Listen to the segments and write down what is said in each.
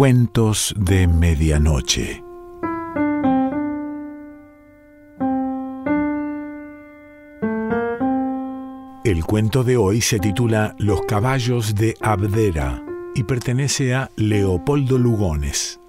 Cuentos de Medianoche. El cuento de hoy se titula Los caballos de Abdera y pertenece a Leopoldo Lugones.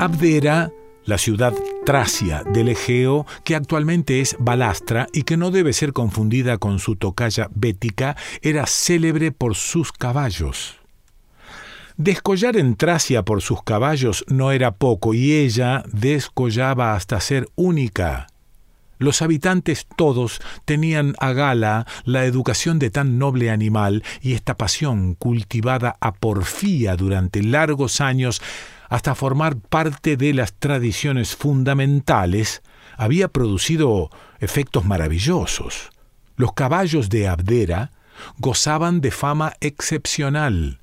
Abdera, la ciudad tracia del Egeo, que actualmente es Balastra y que no debe ser confundida con su tocaya bética, era célebre por sus caballos. Descollar en Tracia por sus caballos no era poco, y ella descollaba hasta ser única. Los habitantes todos tenían a gala la educación de tan noble animal y esta pasión cultivada a porfía durante largos años hasta formar parte de las tradiciones fundamentales, había producido efectos maravillosos. Los caballos de Abdera gozaban de fama excepcional,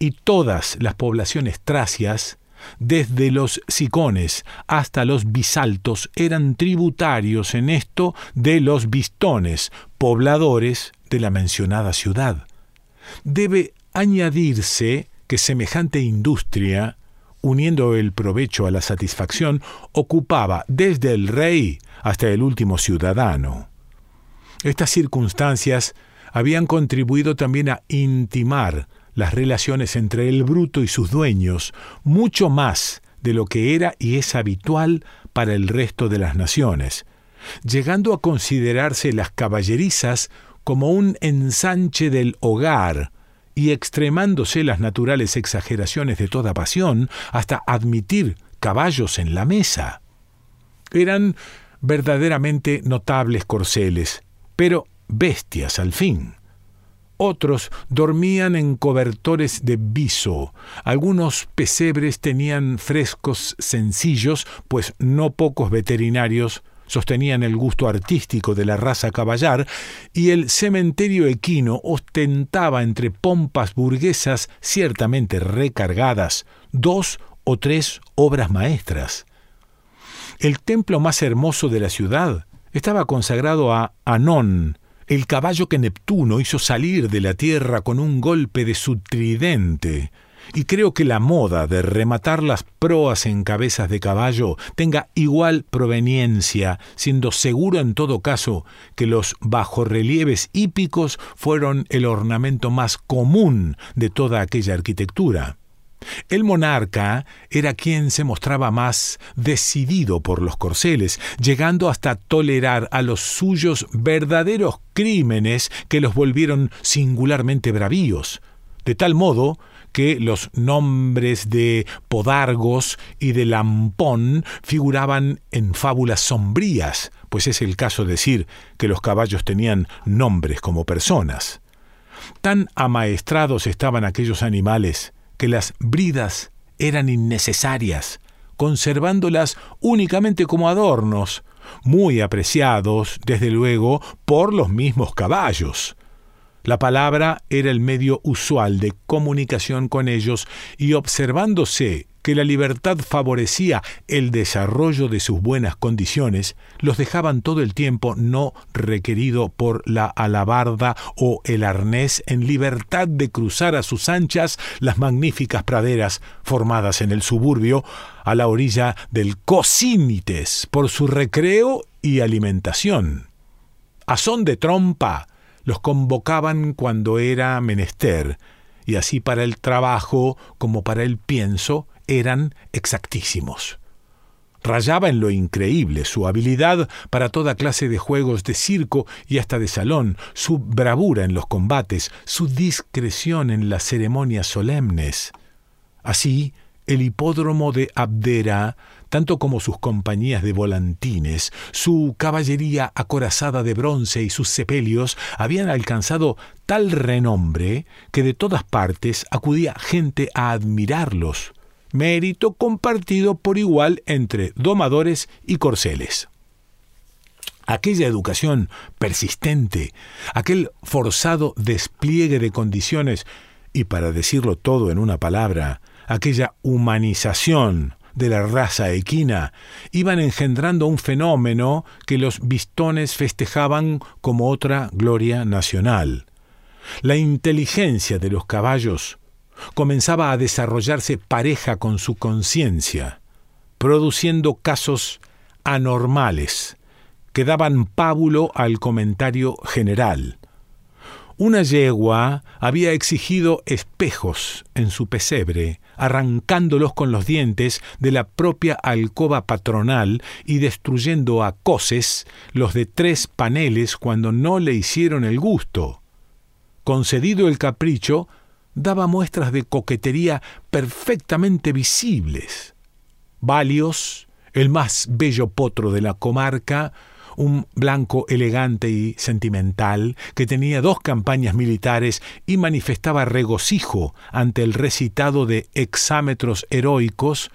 y todas las poblaciones tracias, desde los sicones hasta los bisaltos, eran tributarios en esto de los bistones, pobladores de la mencionada ciudad. Debe añadirse que semejante industria uniendo el provecho a la satisfacción, ocupaba desde el rey hasta el último ciudadano. Estas circunstancias habían contribuido también a intimar las relaciones entre el bruto y sus dueños, mucho más de lo que era y es habitual para el resto de las naciones, llegando a considerarse las caballerizas como un ensanche del hogar, y extremándose las naturales exageraciones de toda pasión hasta admitir caballos en la mesa. Eran verdaderamente notables corceles, pero bestias al fin. Otros dormían en cobertores de viso. Algunos pesebres tenían frescos sencillos, pues no pocos veterinarios sostenían el gusto artístico de la raza caballar, y el cementerio equino ostentaba entre pompas burguesas ciertamente recargadas dos o tres obras maestras. El templo más hermoso de la ciudad estaba consagrado a Anón, el caballo que Neptuno hizo salir de la tierra con un golpe de su tridente, y creo que la moda de rematar las proas en cabezas de caballo tenga igual proveniencia, siendo seguro en todo caso que los bajorrelieves hípicos fueron el ornamento más común de toda aquella arquitectura. El monarca era quien se mostraba más decidido por los corceles, llegando hasta tolerar a los suyos verdaderos crímenes que los volvieron singularmente bravíos, de tal modo que los nombres de Podargos y de Lampón figuraban en fábulas sombrías, pues es el caso decir que los caballos tenían nombres como personas. Tan amaestrados estaban aquellos animales que las bridas eran innecesarias, conservándolas únicamente como adornos, muy apreciados, desde luego, por los mismos caballos. La palabra era el medio usual de comunicación con ellos y observándose que la libertad favorecía el desarrollo de sus buenas condiciones, los dejaban todo el tiempo no requerido por la alabarda o el arnés en libertad de cruzar a sus anchas las magníficas praderas formadas en el suburbio a la orilla del Cocínites por su recreo y alimentación. A son de trompa, los convocaban cuando era menester, y así para el trabajo como para el pienso eran exactísimos. Rayaba en lo increíble su habilidad para toda clase de juegos de circo y hasta de salón, su bravura en los combates, su discreción en las ceremonias solemnes. Así, el hipódromo de Abdera tanto como sus compañías de volantines, su caballería acorazada de bronce y sus sepelios habían alcanzado tal renombre que de todas partes acudía gente a admirarlos, mérito compartido por igual entre domadores y corceles. Aquella educación persistente, aquel forzado despliegue de condiciones y para decirlo todo en una palabra, aquella humanización de la raza equina iban engendrando un fenómeno que los bistones festejaban como otra gloria nacional. La inteligencia de los caballos comenzaba a desarrollarse pareja con su conciencia, produciendo casos anormales que daban pábulo al comentario general. Una yegua había exigido espejos en su pesebre, arrancándolos con los dientes de la propia alcoba patronal y destruyendo a coces los de tres paneles cuando no le hicieron el gusto. Concedido el capricho, daba muestras de coquetería perfectamente visibles. Valios, el más bello potro de la comarca, un blanco elegante y sentimental, que tenía dos campañas militares y manifestaba regocijo ante el recitado de exámetros heroicos,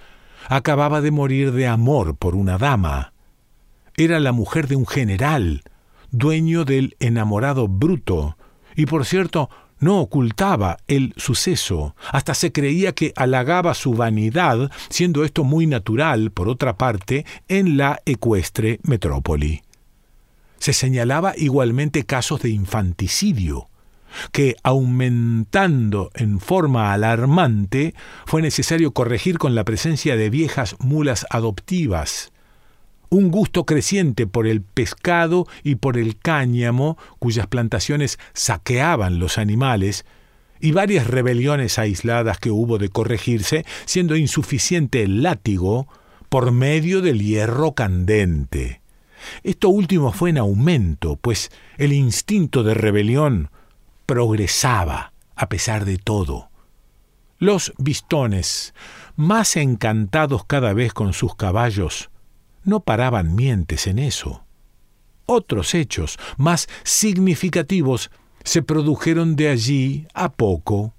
acababa de morir de amor por una dama. Era la mujer de un general, dueño del enamorado bruto, y por cierto no ocultaba el suceso, hasta se creía que halagaba su vanidad, siendo esto muy natural, por otra parte, en la ecuestre metrópoli. Se señalaba igualmente casos de infanticidio, que aumentando en forma alarmante, fue necesario corregir con la presencia de viejas mulas adoptivas, un gusto creciente por el pescado y por el cáñamo, cuyas plantaciones saqueaban los animales, y varias rebeliones aisladas que hubo de corregirse, siendo insuficiente el látigo por medio del hierro candente. Esto último fue en aumento, pues el instinto de rebelión progresaba a pesar de todo. Los bistones, más encantados cada vez con sus caballos, no paraban mientes en eso. Otros hechos más significativos se produjeron de allí a poco.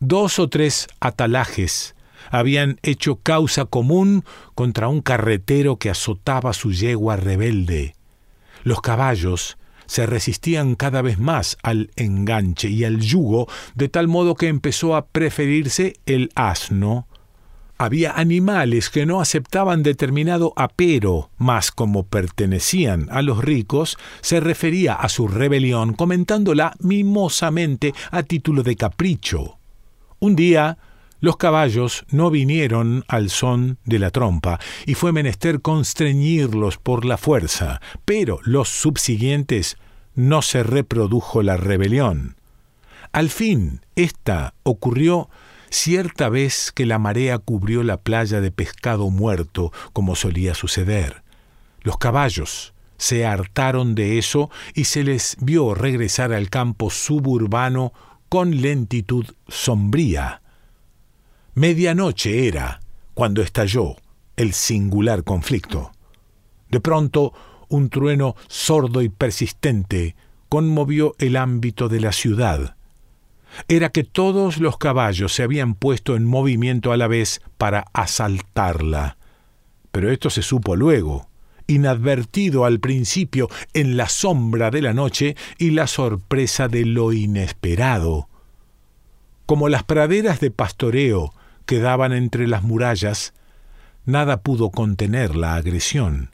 Dos o tres atalajes habían hecho causa común contra un carretero que azotaba su yegua rebelde. Los caballos se resistían cada vez más al enganche y al yugo, de tal modo que empezó a preferirse el asno, había animales que no aceptaban determinado apero, mas como pertenecían a los ricos, se refería a su rebelión comentándola mimosamente a título de capricho. Un día los caballos no vinieron al son de la trompa, y fue menester constreñirlos por la fuerza, pero los subsiguientes no se reprodujo la rebelión. Al fin, esta ocurrió cierta vez que la marea cubrió la playa de pescado muerto, como solía suceder. Los caballos se hartaron de eso y se les vio regresar al campo suburbano con lentitud sombría. Medianoche era cuando estalló el singular conflicto. De pronto, un trueno sordo y persistente conmovió el ámbito de la ciudad era que todos los caballos se habían puesto en movimiento a la vez para asaltarla. Pero esto se supo luego, inadvertido al principio en la sombra de la noche y la sorpresa de lo inesperado. Como las praderas de pastoreo quedaban entre las murallas, nada pudo contener la agresión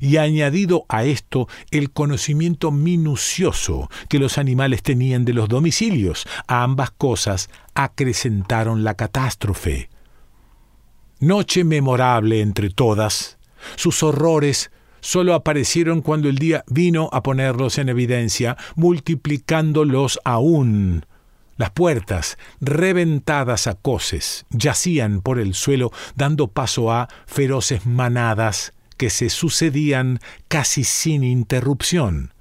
y añadido a esto el conocimiento minucioso que los animales tenían de los domicilios. A ambas cosas acrecentaron la catástrofe. Noche memorable entre todas, sus horrores solo aparecieron cuando el día vino a ponerlos en evidencia, multiplicándolos aún. Las puertas, reventadas a coces, yacían por el suelo, dando paso a feroces manadas que se sucedían casi sin interrupción.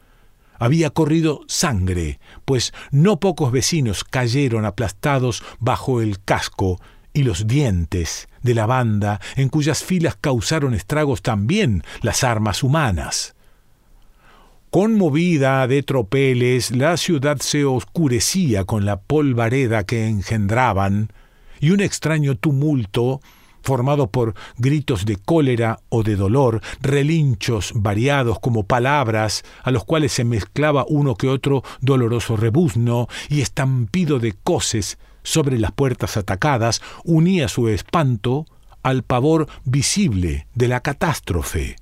Había corrido sangre, pues no pocos vecinos cayeron aplastados bajo el casco y los dientes de la banda en cuyas filas causaron estragos también las armas humanas. Conmovida de tropeles, la ciudad se oscurecía con la polvareda que engendraban, y un extraño tumulto formado por gritos de cólera o de dolor, relinchos variados como palabras, a los cuales se mezclaba uno que otro doloroso rebuzno y estampido de coces sobre las puertas atacadas, unía su espanto al pavor visible de la catástrofe.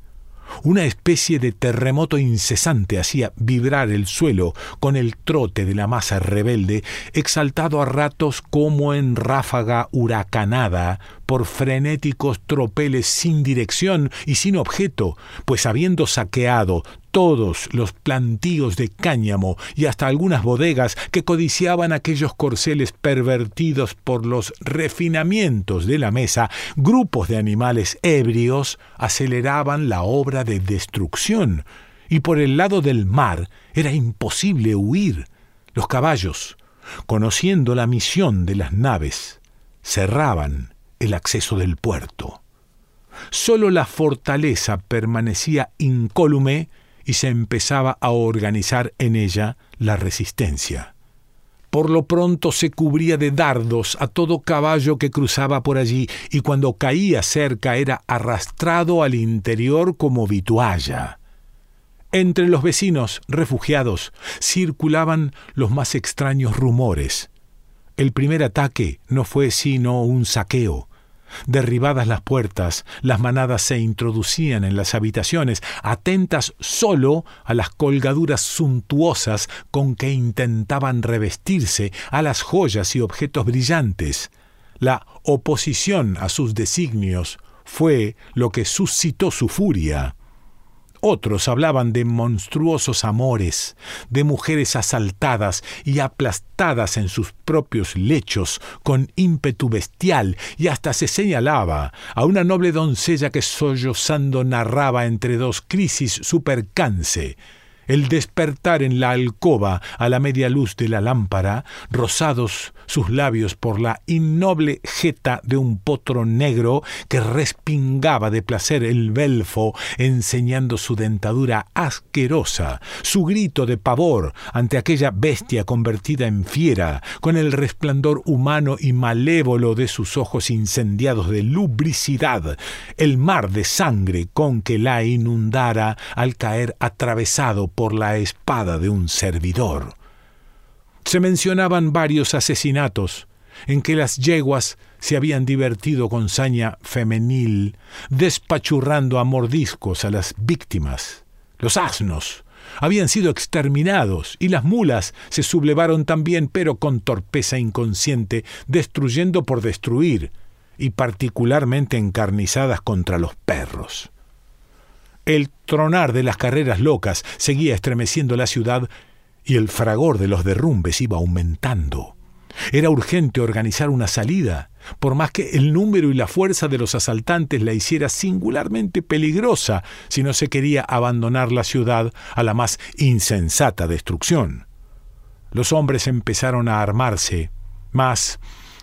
Una especie de terremoto incesante hacía vibrar el suelo con el trote de la masa rebelde, exaltado a ratos como en ráfaga huracanada por frenéticos tropeles sin dirección y sin objeto, pues habiendo saqueado todos los plantíos de cáñamo y hasta algunas bodegas que codiciaban aquellos corceles pervertidos por los refinamientos de la mesa, grupos de animales ebrios aceleraban la obra de destrucción, y por el lado del mar era imposible huir. Los caballos, conociendo la misión de las naves, cerraban el acceso del puerto. Solo la fortaleza permanecía incólume y se empezaba a organizar en ella la resistencia. Por lo pronto se cubría de dardos a todo caballo que cruzaba por allí y cuando caía cerca era arrastrado al interior como vitualla. Entre los vecinos refugiados circulaban los más extraños rumores. El primer ataque no fue sino un saqueo. Derribadas las puertas, las manadas se introducían en las habitaciones, atentas solo a las colgaduras suntuosas con que intentaban revestirse, a las joyas y objetos brillantes. La oposición a sus designios fue lo que suscitó su furia. Otros hablaban de monstruosos amores, de mujeres asaltadas y aplastadas en sus propios lechos con ímpetu bestial, y hasta se señalaba a una noble doncella que sollozando narraba entre dos crisis su percance, el despertar en la alcoba a la media luz de la lámpara, rosados sus labios por la innoble jeta de un potro negro que respingaba de placer el belfo, enseñando su dentadura asquerosa, su grito de pavor ante aquella bestia convertida en fiera, con el resplandor humano y malévolo de sus ojos incendiados de lubricidad, el mar de sangre con que la inundara al caer atravesado por la espada de un servidor. Se mencionaban varios asesinatos en que las yeguas se habían divertido con saña femenil, despachurrando a mordiscos a las víctimas. Los asnos habían sido exterminados y las mulas se sublevaron también, pero con torpeza inconsciente, destruyendo por destruir, y particularmente encarnizadas contra los perros. El tronar de las carreras locas seguía estremeciendo la ciudad y el fragor de los derrumbes iba aumentando. Era urgente organizar una salida, por más que el número y la fuerza de los asaltantes la hiciera singularmente peligrosa si no se quería abandonar la ciudad a la más insensata destrucción. Los hombres empezaron a armarse, mas,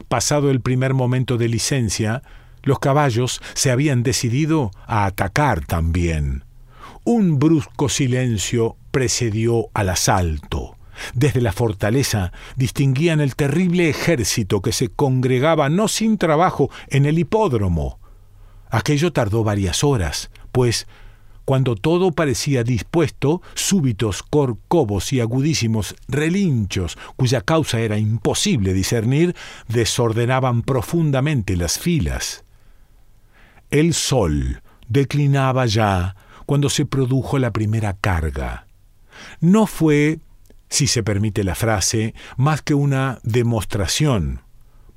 pasado el primer momento de licencia, los caballos se habían decidido a atacar también. Un brusco silencio precedió al asalto. Desde la fortaleza distinguían el terrible ejército que se congregaba no sin trabajo en el hipódromo. Aquello tardó varias horas, pues cuando todo parecía dispuesto, súbitos corcovos y agudísimos relinchos, cuya causa era imposible discernir, desordenaban profundamente las filas. El sol declinaba ya cuando se produjo la primera carga. No fue, si se permite la frase, más que una demostración,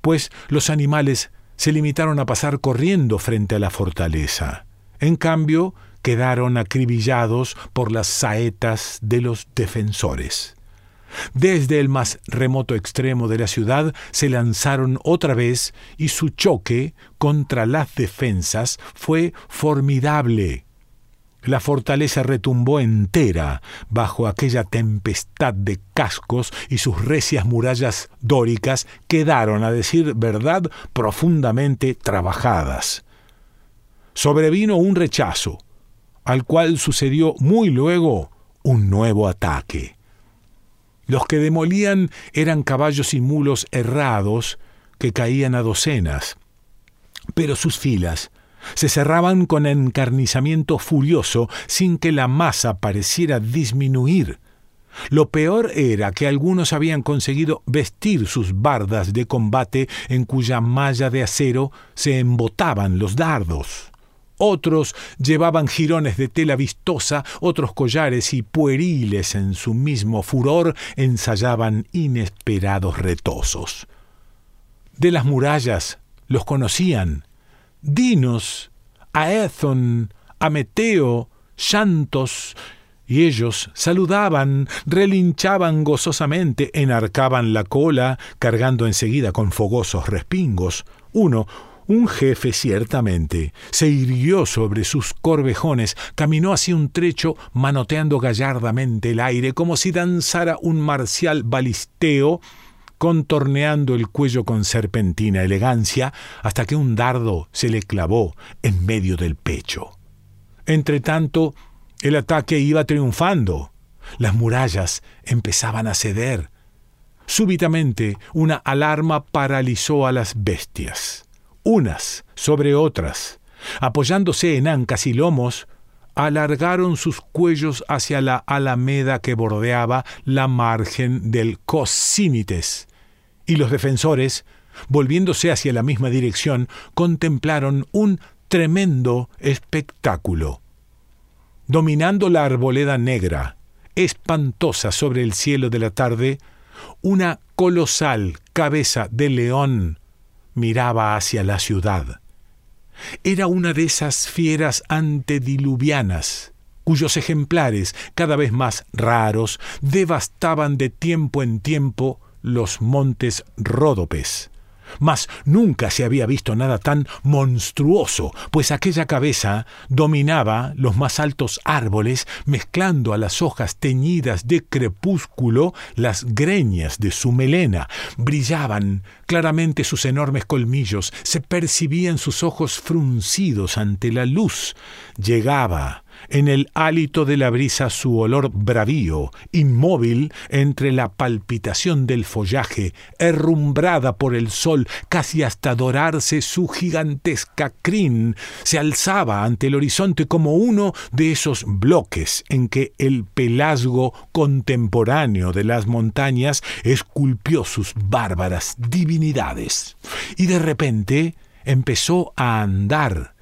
pues los animales se limitaron a pasar corriendo frente a la fortaleza. En cambio, quedaron acribillados por las saetas de los defensores. Desde el más remoto extremo de la ciudad se lanzaron otra vez y su choque contra las defensas fue formidable. La fortaleza retumbó entera bajo aquella tempestad de cascos y sus recias murallas dóricas quedaron, a decir verdad, profundamente trabajadas. Sobrevino un rechazo, al cual sucedió muy luego un nuevo ataque. Los que demolían eran caballos y mulos errados que caían a docenas. Pero sus filas se cerraban con encarnizamiento furioso sin que la masa pareciera disminuir. Lo peor era que algunos habían conseguido vestir sus bardas de combate en cuya malla de acero se embotaban los dardos. Otros llevaban jirones de tela vistosa, otros collares y pueriles en su mismo furor ensayaban inesperados retosos. De las murallas los conocían. Dinos, Aethon, Ameteo, Santos, y ellos saludaban, relinchaban gozosamente, enarcaban la cola, cargando enseguida con fogosos respingos. Uno, un jefe ciertamente, se irguió sobre sus corvejones, caminó hacia un trecho manoteando gallardamente el aire, como si danzara un marcial balisteo, contorneando el cuello con serpentina elegancia, hasta que un dardo se le clavó en medio del pecho. Entretanto, el ataque iba triunfando. Las murallas empezaban a ceder. Súbitamente una alarma paralizó a las bestias. Unas sobre otras, apoyándose en ancas y lomos, alargaron sus cuellos hacia la alameda que bordeaba la margen del Cosínites, y los defensores, volviéndose hacia la misma dirección, contemplaron un tremendo espectáculo. Dominando la arboleda negra, espantosa sobre el cielo de la tarde, una colosal cabeza de león miraba hacia la ciudad. Era una de esas fieras antediluvianas, cuyos ejemplares, cada vez más raros, devastaban de tiempo en tiempo los montes Ródopes. Mas nunca se había visto nada tan monstruoso, pues aquella cabeza dominaba los más altos árboles, mezclando a las hojas teñidas de crepúsculo las greñas de su melena. Brillaban claramente sus enormes colmillos, se percibían sus ojos fruncidos ante la luz. Llegaba en el hálito de la brisa su olor bravío, inmóvil entre la palpitación del follaje, herrumbrada por el sol casi hasta dorarse su gigantesca crin, se alzaba ante el horizonte como uno de esos bloques en que el pelasgo contemporáneo de las montañas esculpió sus bárbaras divinidades. Y de repente empezó a andar,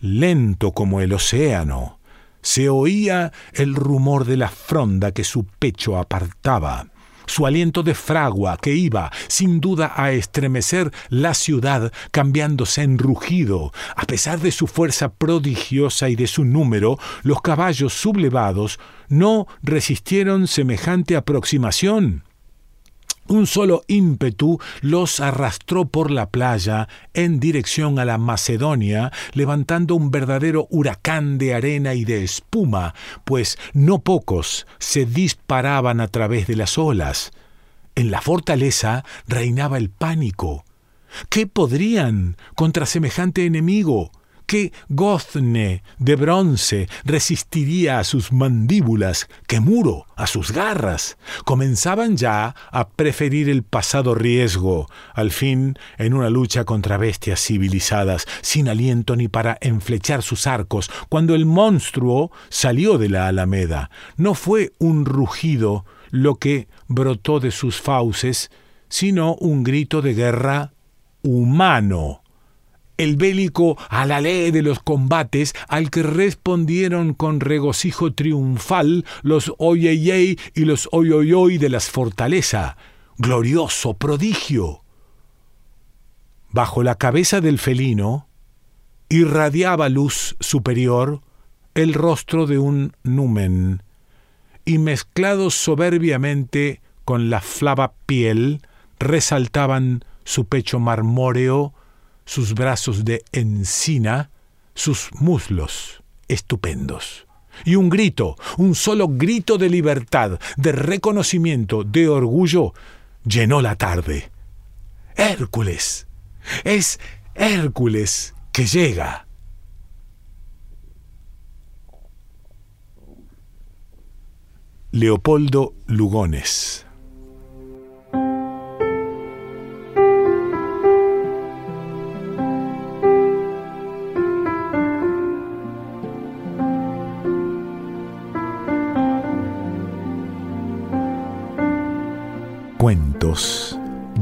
lento como el océano, se oía el rumor de la fronda que su pecho apartaba, su aliento de fragua que iba, sin duda, a estremecer la ciudad, cambiándose en rugido. A pesar de su fuerza prodigiosa y de su número, los caballos sublevados no resistieron semejante aproximación. Un solo ímpetu los arrastró por la playa en dirección a la Macedonia, levantando un verdadero huracán de arena y de espuma, pues no pocos se disparaban a través de las olas. En la fortaleza reinaba el pánico. ¿Qué podrían contra semejante enemigo? ¿Qué gozne de bronce resistiría a sus mandíbulas? ¿Qué muro a sus garras? Comenzaban ya a preferir el pasado riesgo, al fin en una lucha contra bestias civilizadas, sin aliento ni para enflechar sus arcos, cuando el monstruo salió de la alameda. No fue un rugido lo que brotó de sus fauces, sino un grito de guerra humano el bélico a la ley de los combates, al que respondieron con regocijo triunfal los oyeyey y los oyoyoy de las fortaleza. Glorioso prodigio. Bajo la cabeza del felino irradiaba luz superior el rostro de un numen, y mezclados soberbiamente con la flava piel, resaltaban su pecho marmóreo, sus brazos de encina, sus muslos estupendos. Y un grito, un solo grito de libertad, de reconocimiento, de orgullo, llenó la tarde. Hércules. Es Hércules que llega. Leopoldo Lugones